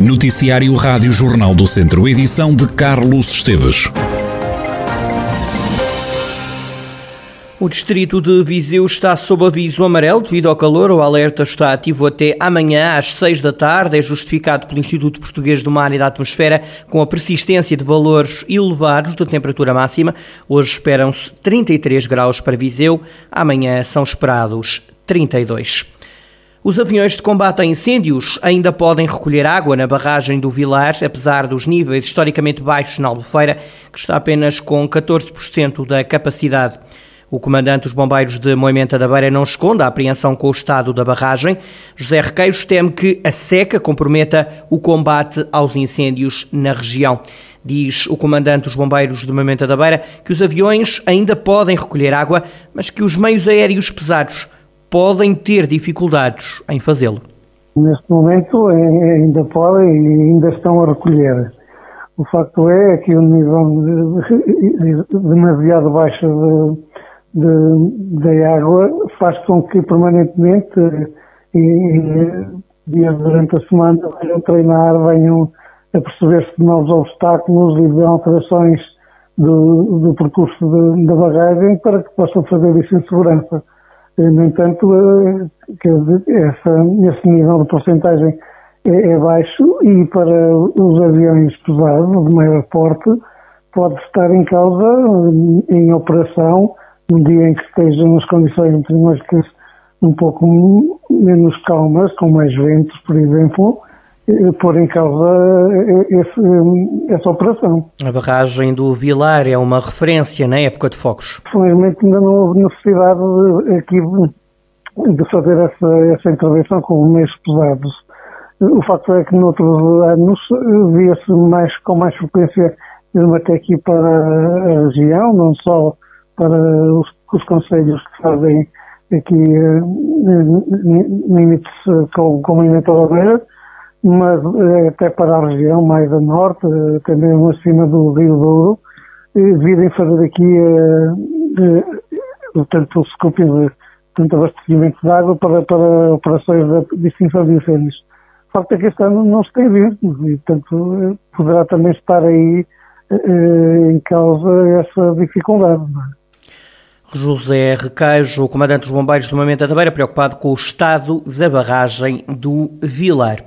Noticiário Rádio Jornal do Centro, edição de Carlos Esteves. O distrito de Viseu está sob aviso amarelo devido ao calor. O alerta está ativo até amanhã às 6 da tarde. É justificado pelo Instituto Português do Mar e da Atmosfera com a persistência de valores elevados de temperatura máxima. Hoje esperam-se 33 graus para Viseu. Amanhã são esperados 32. Os aviões de combate a incêndios ainda podem recolher água na barragem do Vilar, apesar dos níveis historicamente baixos na Albufeira, que está apenas com 14% da capacidade. O comandante dos bombeiros de Moimenta da Beira não esconde a apreensão com o estado da barragem. José Requeiros teme que a seca comprometa o combate aos incêndios na região. Diz o comandante dos bombeiros de Moimenta da Beira que os aviões ainda podem recolher água, mas que os meios aéreos pesados podem ter dificuldades em fazê-lo? Neste momento ainda podem e ainda estão a recolher. O facto é que o nível demasiado baixo de, de, de água faz com que permanentemente e, dias durante a semana venham treinar, venham a perceber-se de novos obstáculos e de alterações do, do percurso da barragem para que possam fazer isso em segurança. No entanto, eh, essa, esse nível de porcentagem é, é, baixo e para os aviões pesados, de maior porte, pode estar em causa, em operação, num dia em que estejam as condições meteorológicas um pouco menos calmas, com mais ventos, por exemplo, eh, pôr em causa eh, esse, essa operação. A barragem do Vilar é uma referência na época de focos. Felizmente ainda não houve necessidade de, aqui de fazer essa, essa intervenção com meios pesados. O facto é que noutros anos via-se mais, com mais frequência mesmo até aqui para a região, não só para os, os conselhos que fazem aqui limites com, com o Movimento Beira, mas eh, até para a região mais a norte, eh, também acima do Rio Douro, virem fazer aqui portanto, o scooping de tanto abastecimento de água para, para operações de extinção de incêndios. O facto é que este ano não se tem visto e, portanto, poderá também estar aí em causa essa dificuldade. É? José Requeijo, comandante dos bombeiros do Momento da Beira, preocupado com o estado da barragem do Vilar.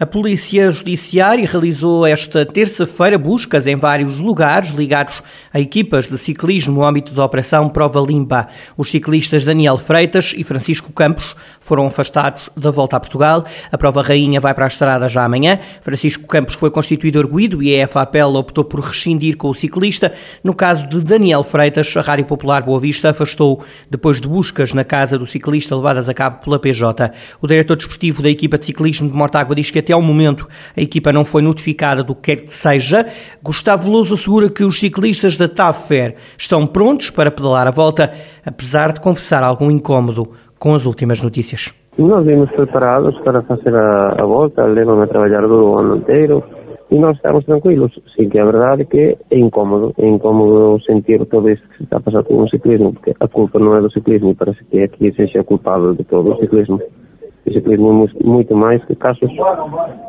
A Polícia Judiciária realizou esta terça-feira buscas em vários lugares ligados a equipas de ciclismo no âmbito da Operação Prova Limpa. Os ciclistas Daniel Freitas e Francisco Campos foram afastados da volta a Portugal. A prova rainha vai para a estrada já amanhã. Francisco Campos foi constituído arguído e a FAPEL optou por rescindir com o ciclista. No caso de Daniel Freitas, a Rádio Popular Boa Vista afastou depois de buscas na casa do ciclista levadas a cabo pela PJ. O diretor desportivo da equipa de ciclismo de Mortágua diz que até ao momento a equipa não foi notificada do que quer que seja. Gustavo Veloso assegura que os ciclistas da TAFER estão prontos para pedalar a volta, apesar de confessar algum incómodo com as últimas notícias. Nós vimos preparados para fazer a, a volta, levam a trabalhar do ano inteiro e nós estamos tranquilos. Sim que é verdade que é incómodo, é incómodo sentir todo isto que se está a passar com o ciclismo, porque a culpa não é do ciclismo, parece que é que seja culpado de todo o ciclismo ciclismo muito mais que casos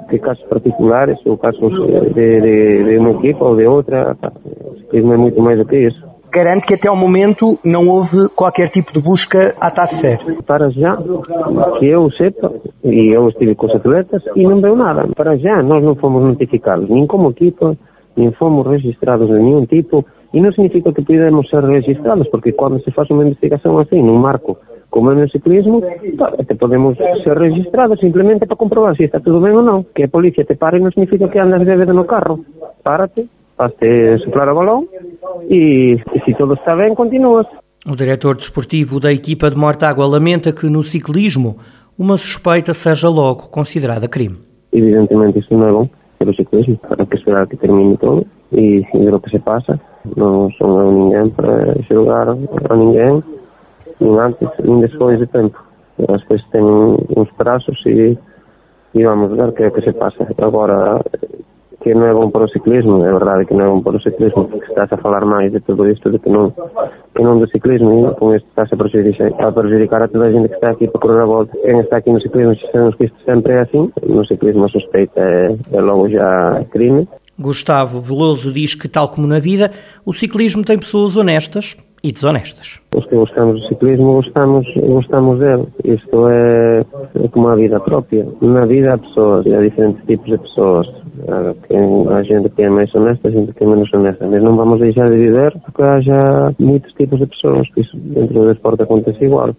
que casos particulares ou casos de, de, de uma equipa ou de outra. O ciclismo é muito mais do que isso. Garante que até ao momento não houve qualquer tipo de busca à TAFER? Para já, que eu sepa, e eu estive com os atletas e não deu nada. Para já, nós não fomos notificados, nem como equipa, nem fomos registrados de nenhum tipo, e não significa que podemos ser registrados, porque quando se faz uma investigação assim, num marco como é no ciclismo, te podemos ser registrados simplemente para comprobar se está tudo ben ou non. Que a policía te pare non significa que andas bebendo no carro. Párate, hazte soplar o balón e, e se todo está ben, continúas. O diretor desportivo da equipa de Mortágua lamenta que no ciclismo uma suspeita seja logo considerada crime. Evidentemente isso não é bom para o ciclismo, para que esperar que termine todo e ver o que se passa. Não sou eu ninguém para julgar a ninguém antes nem despois de tempo. As coisas têm uns prazos e, e vamos ver o que é que se passa. Agora, que não é bom para o ciclismo, é verdade que não é bom para o ciclismo, porque está-se a falar mais de tudo isto do que não, que não do ciclismo, e com isto está-se a prejudicar, a prejudicar a toda a gente que está aqui para correr a volta. Quem está aqui no ciclismo, sabemos que isto sempre é assim, no ciclismo a suspeita é, é logo já crime. Gustavo Veloso diz que, tal como na vida, o ciclismo tem pessoas honestas e desonestas. Os que gostamos do ciclismo gostamos, gostamos dele. Isto é, é como a vida própria. Na vida há pessoas, há diferentes tipos de pessoas. Há, gente que é mais honesta, há gente que é menos honesta. Mas não vamos deixar de viver porque há já muitos tipos de pessoas. Isso dentro do desporto acontece igual.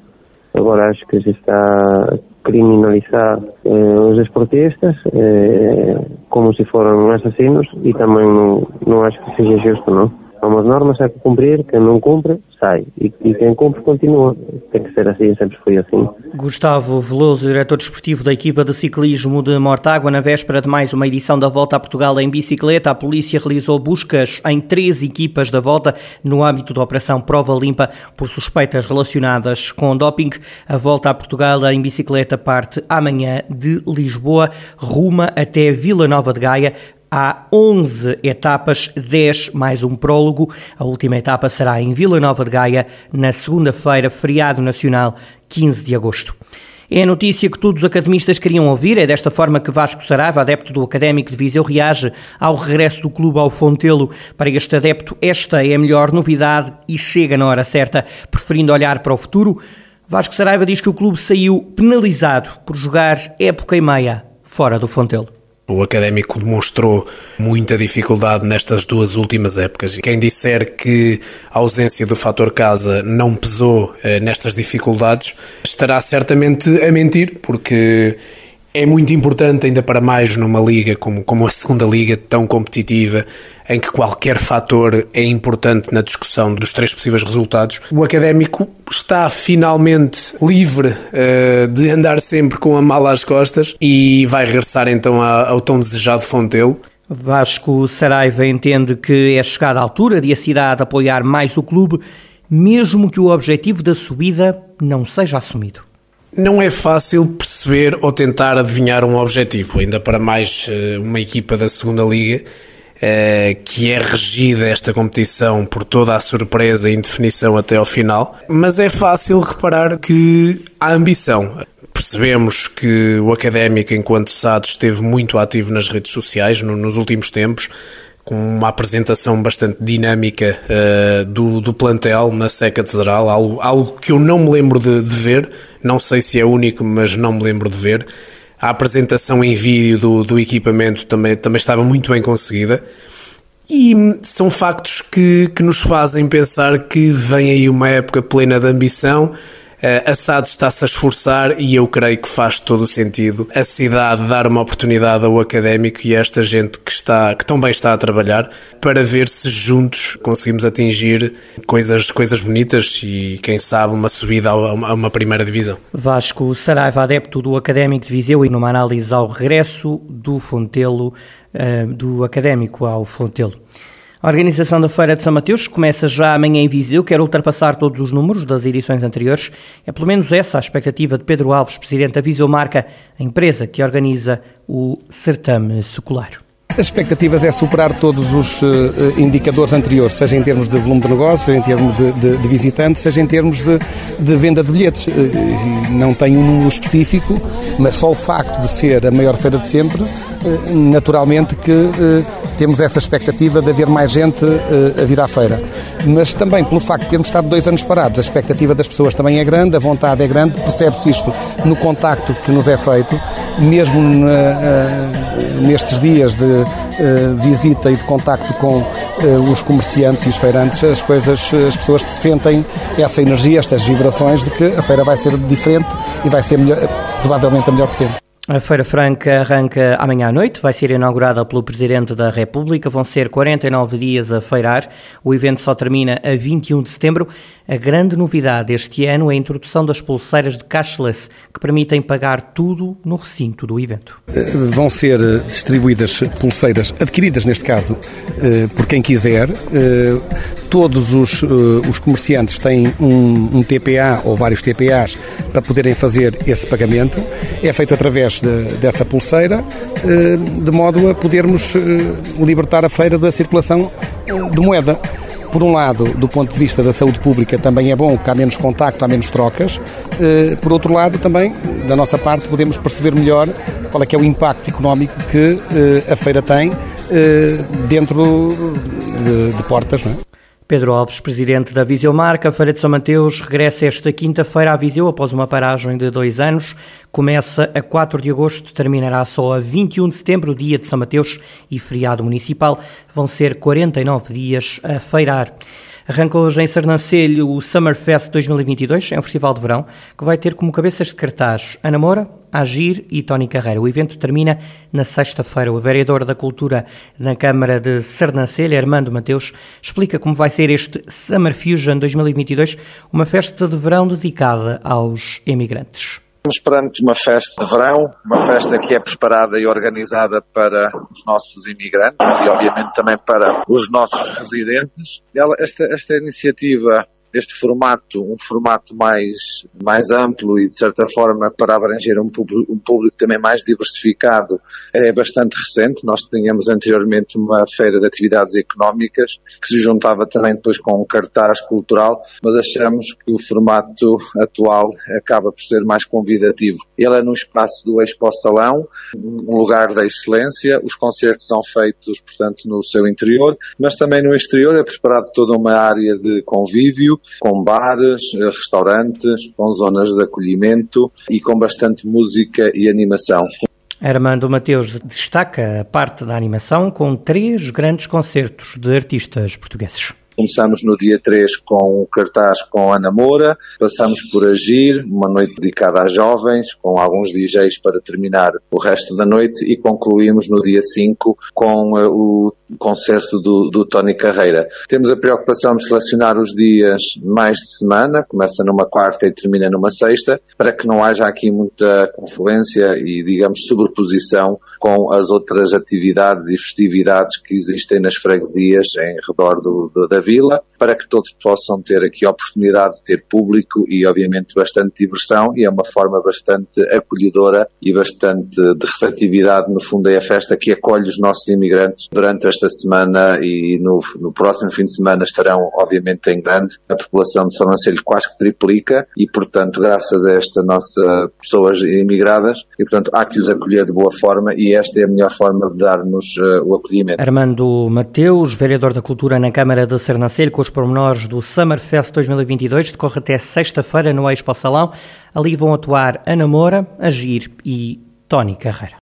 Agora acho que se está criminalizar eh, os esportistas eh, como se foram assassinos e também não, não acho que seja justo, não. Há umas normas a cumprir, quem não cumpre, sai. E, e, quem cumpre, continua. Tem que ser assim, sempre foi assim. Gustavo Veloso, diretor desportivo da equipa de ciclismo de Mortágua, na véspera de mais uma edição da Volta a Portugal em bicicleta, a polícia realizou buscas em três equipas da Volta no âmbito da Operação Prova Limpa por suspeitas relacionadas com doping. A Volta a Portugal em bicicleta parte amanhã de Lisboa, ruma até Vila Nova de Gaia, Há 11 etapas, 10 mais um prólogo. A última etapa será em Vila Nova de Gaia, na segunda-feira, feriado nacional, 15 de agosto. É a notícia que todos os academistas queriam ouvir. É desta forma que Vasco Saraiva, adepto do Académico de Viseu, reage ao regresso do clube ao Fontelo. Para este adepto, esta é a melhor novidade e chega na hora certa, preferindo olhar para o futuro. Vasco Saraiva diz que o clube saiu penalizado por jogar época e meia fora do Fontelo. O académico demonstrou muita dificuldade nestas duas últimas épocas. Quem disser que a ausência do fator casa não pesou eh, nestas dificuldades estará certamente a mentir, porque é muito importante, ainda para mais numa liga como, como a segunda liga, tão competitiva, em que qualquer fator é importante na discussão dos três possíveis resultados. O académico está finalmente livre uh, de andar sempre com a mala às costas e vai regressar então ao tão desejado Fontelo. Vasco Saraiva entende que é chegada a altura de a cidade apoiar mais o clube, mesmo que o objetivo da subida não seja assumido. Não é fácil perceber ou tentar adivinhar um objetivo, ainda para mais eh, uma equipa da segunda liga eh, que é regida esta competição por toda a surpresa e indefinição até ao final, mas é fácil reparar que há ambição. Percebemos que o académico, enquanto SAD, esteve muito ativo nas redes sociais nos últimos tempos, com uma apresentação bastante dinâmica uh, do, do plantel na seca teatral, algo, algo que eu não me lembro de, de, ver, não sei se é único, mas não me lembro de ver. A apresentação em vídeo do, do equipamento também, também estava muito bem conseguida. E são factos que, que nos fazem pensar que vem aí uma época plena de ambição, a SAD está-se a esforçar e eu creio que faz todo o sentido a cidade dar uma oportunidade ao académico e a esta gente que, está, que tão bem está a trabalhar para ver se juntos conseguimos atingir coisas, coisas bonitas e, quem sabe, uma subida a uma, a uma primeira divisão. Vasco Saraiva, adepto do Académico de Viseu e numa análise ao regresso do Fontelo, uh, do Académico ao Fontelo. A organização da Feira de São Mateus começa já amanhã em Viseu, quer ultrapassar todos os números das edições anteriores. É pelo menos essa a expectativa de Pedro Alves, presidente da Viseu Marca, a empresa que organiza o certame secular. As expectativas é superar todos os uh, indicadores anteriores, seja em termos de volume de negócio, seja em termos de, de, de visitantes, seja em termos de, de venda de bilhetes. Uh, não tem um número específico, mas só o facto de ser a maior feira de sempre, naturalmente que temos essa expectativa de haver mais gente uh, a vir à feira. Mas também pelo facto de termos estado dois anos parados, a expectativa das pessoas também é grande, a vontade é grande, percebe-se isto no contacto que nos é feito, mesmo uh, nestes dias de uh, visita e de contacto com os comerciantes e os feirantes, as coisas, as pessoas sentem essa energia, estas vibrações de que a feira vai ser diferente e vai ser melhor, provavelmente a melhor de sempre. A Feira Franca arranca amanhã à noite, vai ser inaugurada pelo Presidente da República. Vão ser 49 dias a feirar. O evento só termina a 21 de setembro. A grande novidade este ano é a introdução das pulseiras de cashless, que permitem pagar tudo no recinto do evento. Eh, vão ser eh, distribuídas pulseiras, adquiridas neste caso, eh, por quem quiser. Todos os, os comerciantes têm um, um, TPA ou vários TPAs para poderem fazer esse pagamento. É feito através de, dessa pulseira, de modo a podermos libertar a feira da circulação de moeda. Por um lado, do ponto de vista da saúde pública, também é bom que há menos contacto, há menos trocas. Eh, por outro lado, também, da nossa parte, podemos perceber melhor qual é que é o impacto económico que eh, a feira tem eh, dentro de, portas. Não é? Pedro Alves, presidente da Viseu Marca, Feira de São Mateus, regressa esta quinta-feira à Viseu após uma paragem de dois anos. Começa a 4 de agosto, terminará só a 21 de setembro, dia de São Mateus e feriado municipal. Vão ser 49 dias a feirar. Arranca hoje em Sernancelho o Summerfest 2022, é um festival de verão que vai ter como cabeças de cartaz Ana Moura, Agir e Tony Carreira. O evento termina na sexta-feira. O vereador da Cultura na Câmara de Sernancelho, Armando Mateus, explica como vai ser este Summer Fusion 2022, uma festa de verão dedicada aos emigrantes. Estamos perante uma festa de verão, uma festa que é preparada e organizada para os nossos imigrantes e, obviamente, também para os nossos residentes. Ela, esta, esta iniciativa este formato, um formato mais, mais amplo e de certa forma para abranger um público, um público também mais diversificado, é bastante recente. Nós tínhamos anteriormente uma feira de atividades económicas que se juntava também depois com um cartaz cultural, mas achamos que o formato atual acaba por ser mais convidativo. Ele é no espaço do Expo Salão, um lugar da excelência, os concertos são feitos, portanto, no seu interior, mas também no exterior é preparado toda uma área de convívio, com bares, restaurantes, com zonas de acolhimento e com bastante música e animação. Armando Mateus destaca a parte da animação com três grandes concertos de artistas portugueses. Começamos no dia 3 com o cartaz com Ana Moura, passamos por Agir, uma noite dedicada a jovens, com alguns DJs para terminar o resto da noite e concluímos no dia 5 com uh, o concerto do, do Tony Carreira. Temos a preocupação de selecionar os dias mais de semana, começa numa quarta e termina numa sexta, para que não haja aqui muita confluência e, digamos, sobreposição com as outras atividades e festividades que existem nas freguesias em redor do, do, da vila, para que todos possam ter aqui a oportunidade de ter público e, obviamente, bastante diversão e é uma forma bastante acolhedora e bastante de receptividade, no fundo, é a festa que acolhe os nossos imigrantes durante esta semana e no, no próximo fim de semana estarão, obviamente, em grande. A população de São Lancelho quase que triplica e, portanto, graças a esta nossa pessoas imigradas, e, portanto, há que os acolher de boa forma e esta é a melhor forma de dar-nos uh, o acolhimento. Armando Mateus, vereador da Cultura na Câmara de Sernancelho, com os pormenores do Summerfest 2022, decorre até sexta-feira no Expo Salão. Ali vão atuar Ana Moura, Agir e Tony Carreira.